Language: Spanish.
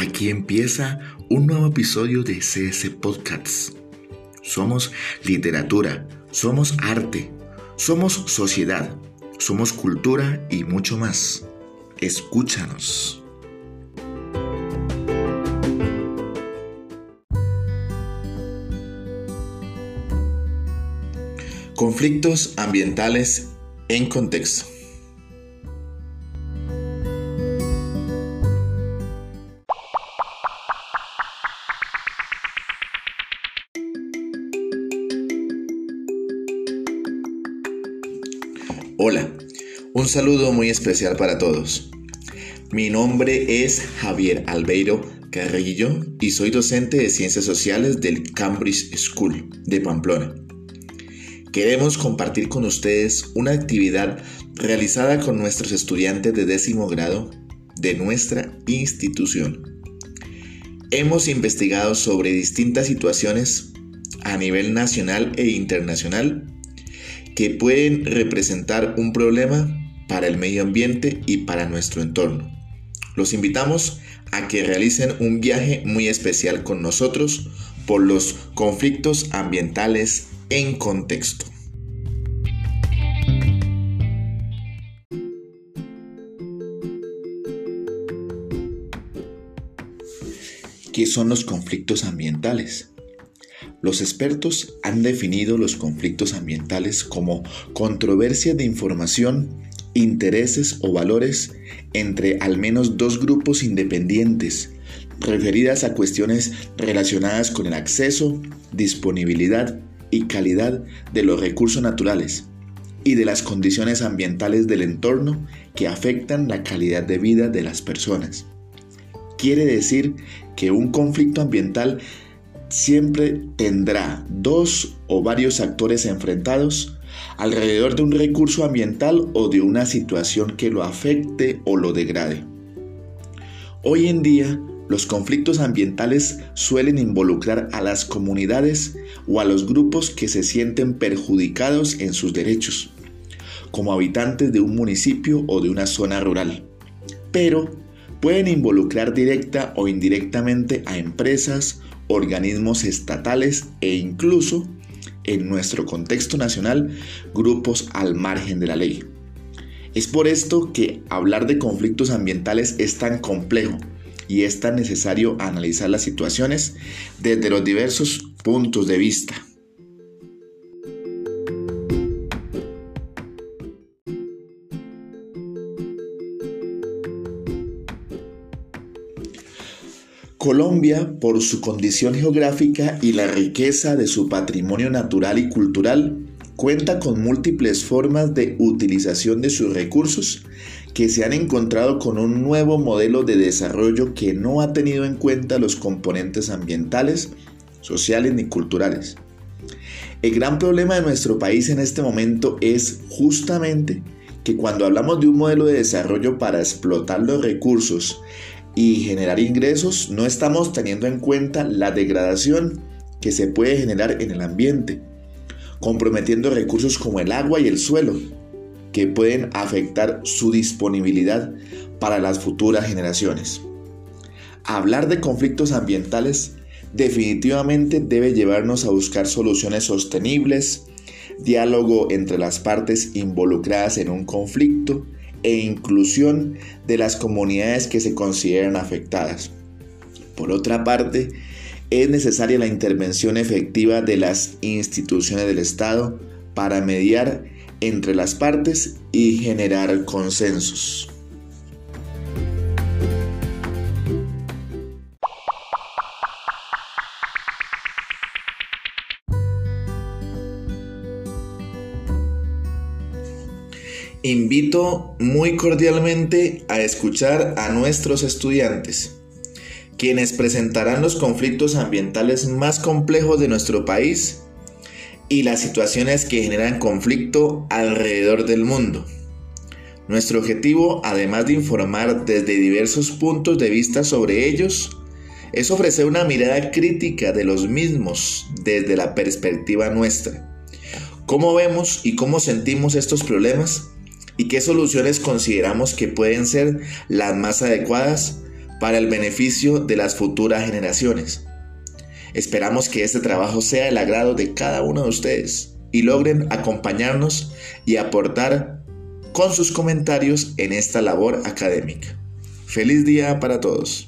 Aquí empieza un nuevo episodio de CS Podcasts. Somos literatura, somos arte, somos sociedad, somos cultura y mucho más. Escúchanos. Conflictos ambientales en contexto. Hola, un saludo muy especial para todos. Mi nombre es Javier Albeiro Carrillo y soy docente de Ciencias Sociales del Cambridge School de Pamplona. Queremos compartir con ustedes una actividad realizada con nuestros estudiantes de décimo grado de nuestra institución. Hemos investigado sobre distintas situaciones a nivel nacional e internacional que pueden representar un problema para el medio ambiente y para nuestro entorno. Los invitamos a que realicen un viaje muy especial con nosotros por los conflictos ambientales en contexto. ¿Qué son los conflictos ambientales? Los expertos han definido los conflictos ambientales como controversia de información, intereses o valores entre al menos dos grupos independientes referidas a cuestiones relacionadas con el acceso, disponibilidad y calidad de los recursos naturales y de las condiciones ambientales del entorno que afectan la calidad de vida de las personas. Quiere decir que un conflicto ambiental siempre tendrá dos o varios actores enfrentados alrededor de un recurso ambiental o de una situación que lo afecte o lo degrade. Hoy en día, los conflictos ambientales suelen involucrar a las comunidades o a los grupos que se sienten perjudicados en sus derechos, como habitantes de un municipio o de una zona rural. Pero pueden involucrar directa o indirectamente a empresas, organismos estatales e incluso, en nuestro contexto nacional, grupos al margen de la ley. Es por esto que hablar de conflictos ambientales es tan complejo y es tan necesario analizar las situaciones desde los diversos puntos de vista. Colombia, por su condición geográfica y la riqueza de su patrimonio natural y cultural, cuenta con múltiples formas de utilización de sus recursos que se han encontrado con un nuevo modelo de desarrollo que no ha tenido en cuenta los componentes ambientales, sociales ni culturales. El gran problema de nuestro país en este momento es justamente que cuando hablamos de un modelo de desarrollo para explotar los recursos y generar ingresos, no estamos teniendo en cuenta la degradación que se puede generar en el ambiente, comprometiendo recursos como el agua y el suelo, que pueden afectar su disponibilidad para las futuras generaciones. Hablar de conflictos ambientales definitivamente debe llevarnos a buscar soluciones sostenibles, diálogo entre las partes involucradas en un conflicto, e inclusión de las comunidades que se consideran afectadas. Por otra parte, es necesaria la intervención efectiva de las instituciones del Estado para mediar entre las partes y generar consensos. Invito muy cordialmente a escuchar a nuestros estudiantes, quienes presentarán los conflictos ambientales más complejos de nuestro país y las situaciones que generan conflicto alrededor del mundo. Nuestro objetivo, además de informar desde diversos puntos de vista sobre ellos, es ofrecer una mirada crítica de los mismos desde la perspectiva nuestra. ¿Cómo vemos y cómo sentimos estos problemas? Y qué soluciones consideramos que pueden ser las más adecuadas para el beneficio de las futuras generaciones. Esperamos que este trabajo sea el agrado de cada uno de ustedes y logren acompañarnos y aportar con sus comentarios en esta labor académica. Feliz día para todos.